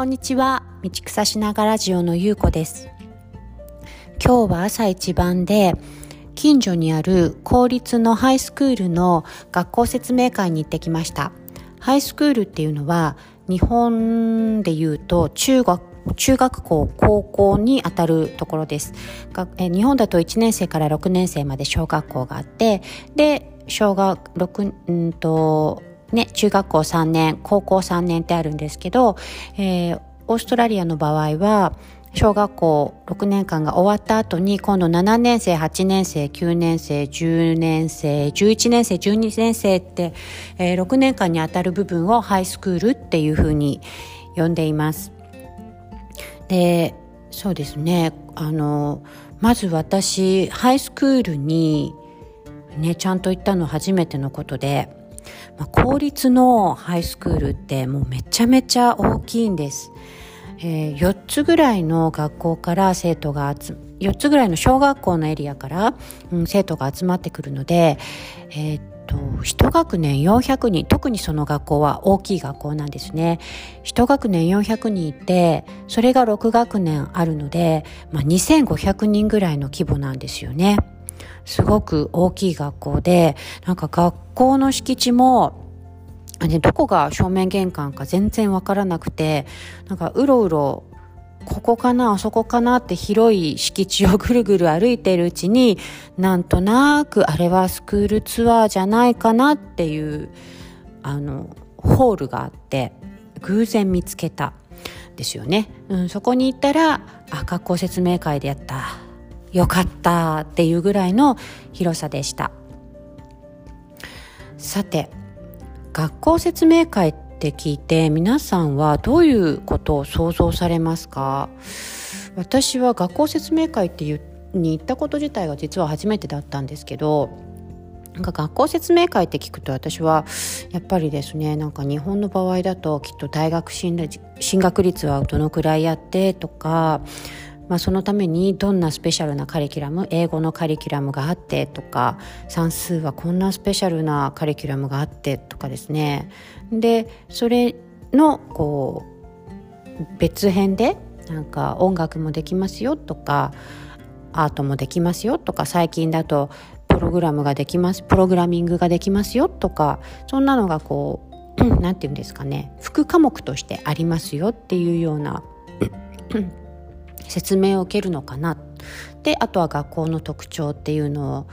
こんにちは。道草しながラジオのゆうこです。今日は朝一番で近所にある公立のハイスクールの学校説明会に行ってきました。ハイスクールっていうのは日本で言うと中学中学校、高校にあたるところです。日本だと1年生から6年生まで小学校があって、で、小学6、うんと、ね、中学校3年、高校3年ってあるんですけど、えー、オーストラリアの場合は、小学校6年間が終わった後に今度7年生、8年生、9年生、10年生、11年生、12年生って、えー、6年間にあたる部分をハイスクールっていうふうに呼んでいます。で、そうですね、あの、まず私、ハイスクールにね、ちゃんと行ったの初めてのことで、まあ、公立のハイスクールってもうめちゃめちゃ大きいんです。えー、4つぐらいの学校から生徒が集4つぐらいの小学校のエリアから、うん、生徒が集まってくるので、えー、っと1学年400人特にその学校は大きい学校なんですね1学年400人いてそれが6学年あるので、まあ、2500人ぐらいの規模なんですよね。すごく大きい学校で、なんか学校の敷地も、ね、どこが正面玄関か全然わからなくて、なんかうろうろここかなあそこかなって広い敷地をぐるぐる歩いているうちになんとなくあれはスクールツアーじゃないかなっていうあのホールがあって偶然見つけたですよね、うん、そこに行ったらあ学校説明会でやった。よかったっていうぐらいの広さでした。さて学校説明会って聞いて皆さんはどういうことを想像されますか？私は学校説明会っていうに行ったこと自体が実は初めてだったんですけどなんか学校説明会って聞くと私はやっぱりですねなんか日本の場合だときっと大学進学率はどのくらいやってとかまあ、そのためにどんなスペシャルなカリキュラム英語のカリキュラムがあってとか算数はこんなスペシャルなカリキュラムがあってとかですね。でそれのこう別編でなんか音楽もできますよとかアートもできますよとか最近だとプログラムができますプログラミングができますよとかそんなのがこう 何て言うんですかね副科目としてありますよっていうような説明を受けるのかな。であとは学校の特徴っていうの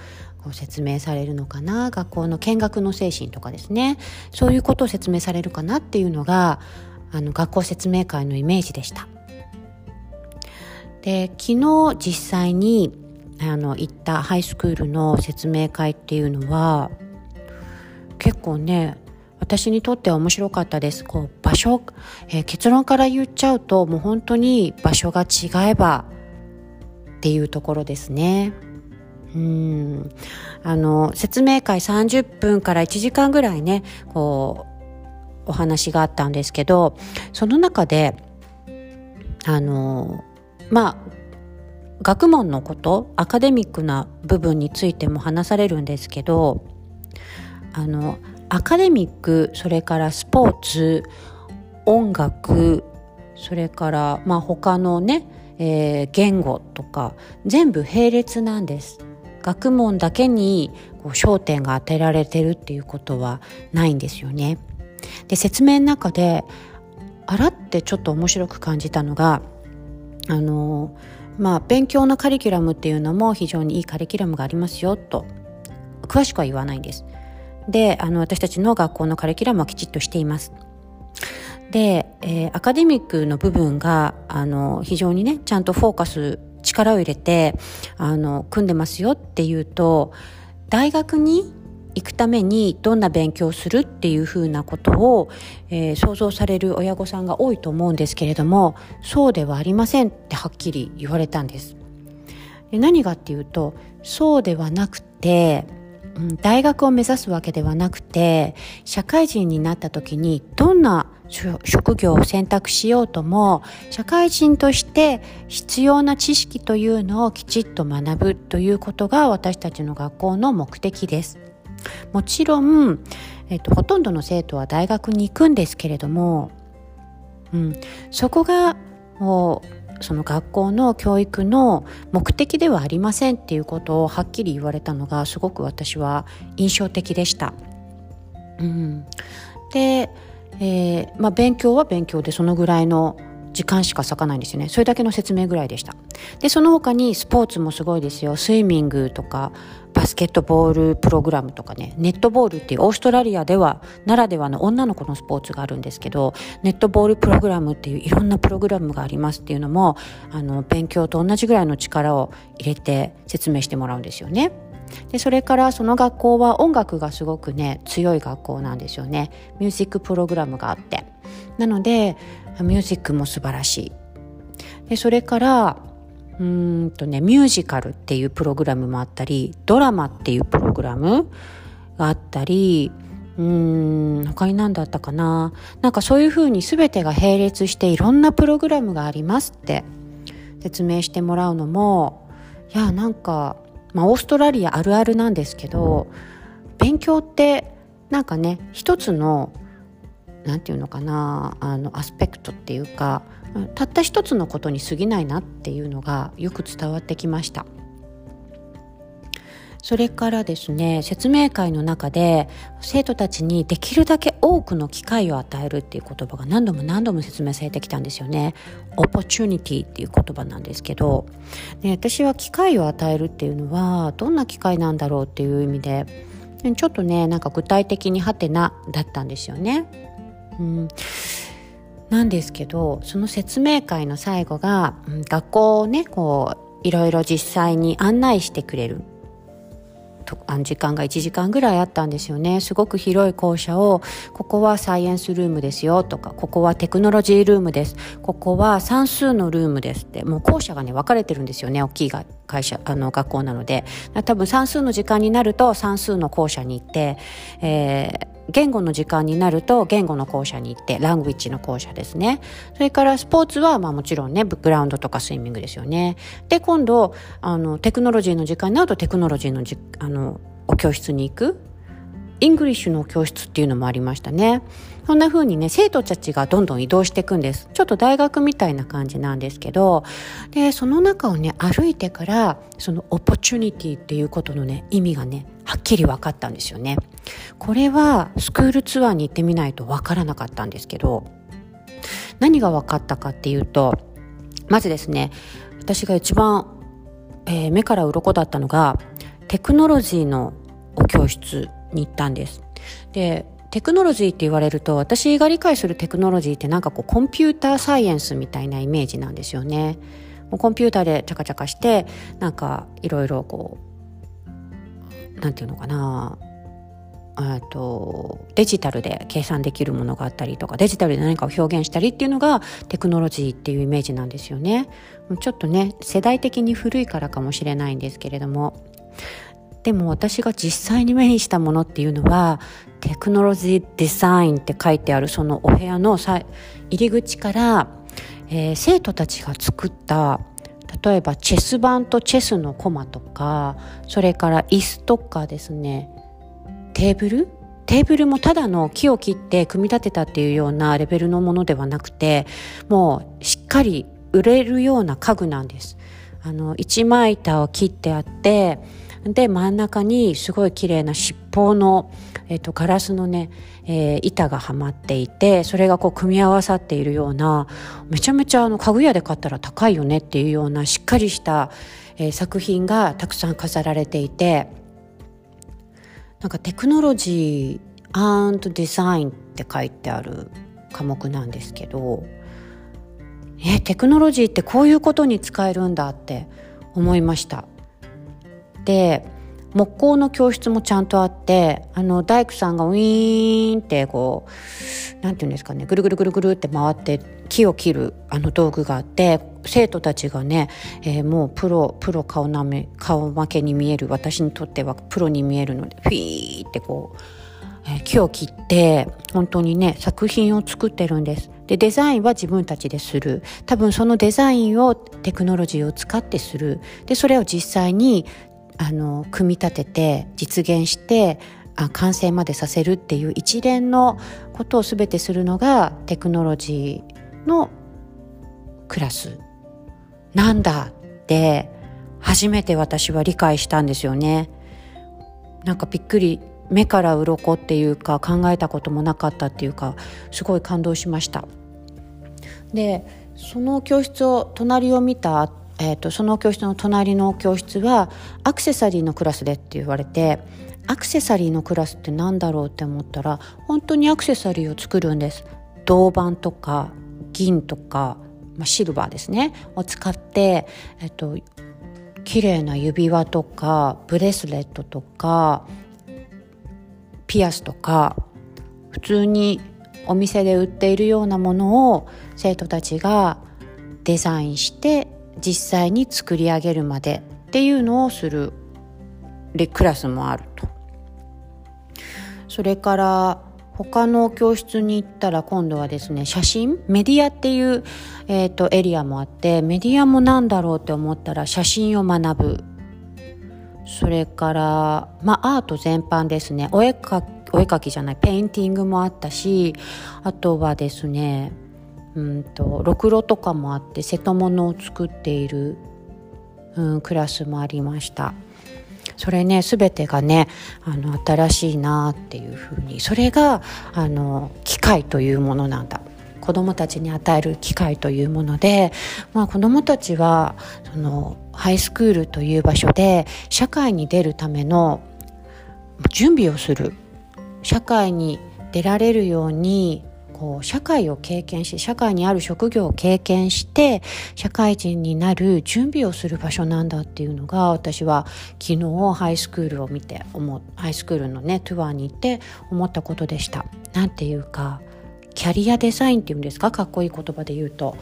を説明されるのかな。学校の見学の精神とかですね。そういうことを説明されるかなっていうのがあの学校説明会のイメージでした。で昨日実際にあの行ったハイスクールの説明会っていうのは結構ね私にとっては面白かったです。こう場所、えー、結論から言っちゃうともう本当に場所が違えばっていうところですね。うんあの説明会30分から1時間ぐらいねこうお話があったんですけどその中であのまあ学問のことアカデミックな部分についても話されるんですけどあのアカデミックそれからスポーツ音楽それからまあ他のね、えー、言語とか全部並列なんです。学問だけにこう焦点が当てられてるっていうことはないんですよね。で説明の中であらってちょっと面白く感じたのがあのまあ勉強のカリキュラムっていうのも非常にいいカリキュラムがありますよと詳しくは言わないんです。であの私たちの学校のカリキュラムはきちっとしています。で、えー、アカデミックの部分があの非常にねちゃんとフォーカス力を入れてあの組んでますよっていうと大学に行くためにどんな勉強をするっていうふうなことを、えー、想像される親御さんが多いと思うんですけれどもそうではありませんってはっきり言われたんです。で何がっていうとそうではなくて大学を目指すわけではなくて社会人になった時にどんな職業を選択しようとも社会人として必要な知識というのをきちっと学ぶということが私たちの学校の目的です。もちろん、えっと、ほとんどの生徒は大学に行くんですけれどもうん、そこがもうその学校の教育の目的ではありませんっていうことをはっきり言われたのがすごく私は印象的でした。うん、で、えーまあ、勉強は勉強でそのぐらいの時間しか割かないんですよね。それだけの説明ぐらいでした。でその他にスポーツもすごいですよ。スイミングとかスケットボールプログラムとかねネットボールっていうオーストラリアではならではの女の子のスポーツがあるんですけどネットボールプログラムっていういろんなプログラムがありますっていうのもあの勉強と同じぐらいの力を入れて説明してもらうんですよね。でそれからその学校は音楽がすごくね強い学校なんですよね。ミュージックプログラムがあって。なのでミュージックも素晴らしい。でそれからうんとねミュージカルっていうプログラムもあったりドラマっていうプログラムがあったりうん他に何だったかな。なんかそういうふうに全てが並列していろんなプログラムがありますって。説明してもらうのもいやなんか、まあ、オーストラリアあるあるなんですけど勉強ってなんかね一つの何て言うのかなあのアスペクトっていうかたった一つのことに過ぎないなっていうのがよく伝わってきました。それからですね説明会の中で生徒たちにできるだけ多くの機会を与えるっていう言葉が何度も何度も説明されてきたんですよね。オポチュニティっていう言葉なんですけどで私は機会を与えるっていうのはどんな機会なんだろうっていう意味でちょっとねなんか具体的にハテナだったんですよね。うん、なんですけどその説明会の最後が、学校をねこういろいろ実際に案内してくれる時間が1時間ぐらいあったんですよね。すごく広い校舎をここはサイエンスルームですよとかここはテクノロジールームです。ここは算数のルームですってもう校舎がね分かれてるんですよね大きい会社あの学校なので。多分算数の時間になると算数の校舎に行って、えー言語の時間になると言語の校舎に行って language の校舎ですねそれからスポーツはまあもちろんねグラウンドとかスイミングですよねで今度あのテクノロジーの時間になるとテクノロジーのじあのお教室に行く English の教室っていうのもありましたね。そんな風にね、生徒たちがどんどん移動していくんです。ちょっと大学みたいな感じなんですけど、で、その中をね、歩いてから、その opportunity っていうことのね、意味がね、はっきり分かったんですよね。これはスクールツアーに行ってみないと分からなかったんですけど、何が分かったかっていうと、まずですね、私が一番、えー、目から鱗だったのが、テクノロジーのお教室に行ったんです。で、テクノロジーって言われると私が理解するテクノロジーってなんかこうコンピューターサイエンスみたいなイメージなんですよね。もうコンピューターでチャカチャカしてなんかいろいろこうなんていうのかなとデジタルで計算できるものがあったりとかデジタルで何かを表現したりっていうのがテクノロジーっていうイメージなんですよね。ちょっとね世代的に古いからかもしれないんですけれどもでも私が実際に目にしたものっていうのはテクノロジーデザインって書いてあるそのお部屋の入り口から、えー、生徒たちが作った例えばチェス盤とチェスのコマとかそれから椅子とかですねテーブル？テーブルもただの木を切って組み立てたっていうようなレベルのものではなくてもうしっかり売れるような家具なんです。あの一枚板を切ってあってで真ん中にすごい綺麗な尻尾の、えーと、ガラスのね、えー、板がはまっていてそれがこう組み合わさっているようなめちゃめちゃあの家具屋で買ったら高いよねっていうようなしっかりした、えー、作品がたくさん飾られていてなんかテクノロジーデザインって書いてある科目なんですけどえテクノロジーってこういうことに使えるんだって思いました。で木工の教室もちゃんとあってあの大工さんがウィーンってこうなんていうんですかねぐるぐるぐるぐるって回って木を切るあの道具があって生徒たちがね、えー、もうプロプロ顔なめ顔負けに見える私にとってはプロに見えるのでフィーってこう、えー、木を切って本当にね作品を作ってるんです。でデザインは自分たちでする多分そのデザインをテクノロジーを使ってするでそれを実際にあの組み立てて実現してあ完成までさせるっていう一連のことを全てするのがテクノロジーのクラスなんだって初めて私は理解したんですよね。なんかびっくり目から鱗っていうか考えたこともなかったっていうかすごい感動しました。でその教室を隣を見た、えーと、その教室の隣の教室はアクセサリーのクラスでって言われてアクセサリーのクラスって何だろうって思ったら本当にアクセサリーを作るんです。銅板とか銀とか、まあ、シルバーですね。を使って、えっと、綺麗な指輪とかブレスレットとかピアスとか普通にお店で売っているようなものを生徒たちがデザインして実際に作り上げるまでっていうのをするクラスもあると。それから他の教室に行ったら今度はですね写真？メディアっていう、えーと、エリアもあってメディアも何だろうって思ったら写真を学ぶ。それからまあアート全般ですね。お絵かお絵描きじゃない painting もあったしあとはですねうんとろくろとかもあって瀬戸物を作っている、うん、クラスもありました。それね全てがねあの新しいなっていうふうに。それがあの機会というものなんだ。子どもたちに与える機会というもので、まあ、子どもたちはそのハイスクールという場所で社会に出るための準備をする。社会に出られるようにこう社会を経験し社会にある職業を経験して社会人になる準備をする場所なんだっていうのが私は昨日ハイスクールを見て思ハイスクールのねトゥアーに行って思ったことでした。なんていうかキャリアデザインっていうんですか？かっこいい言葉で言うと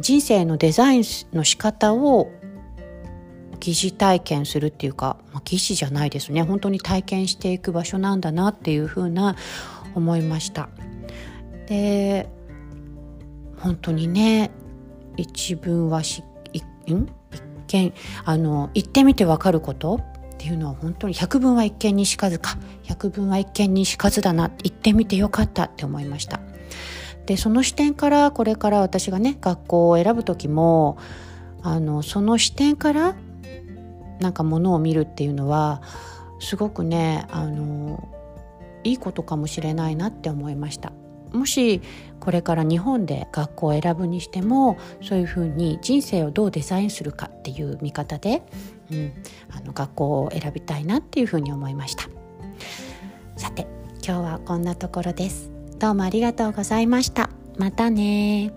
人生のデザインの仕方を疑似体験するっていうか、まあ、疑似じゃないですね本当に体験していく場所なんだなっていうふうな思いました。で本当にね一文はし一見あの言ってみて分かること？っていうのは本当に百聞は一見にしかずか。百聞は一見にしかずだな。言ってみてよかった。って思いました。でその視点からこれから私がね学校を選ぶ時もあのその視点からなんかものを見るっていうのはすごくねあのいいことかもしれないなって思いました。もしこれから日本で学校を選ぶにしてもそういうふうに人生をどうデザインするかっていう見方で、うん、あの学校を選びたいなっていうふうに思いました。さて今日はこんなところです。どうもありがとうございました。またね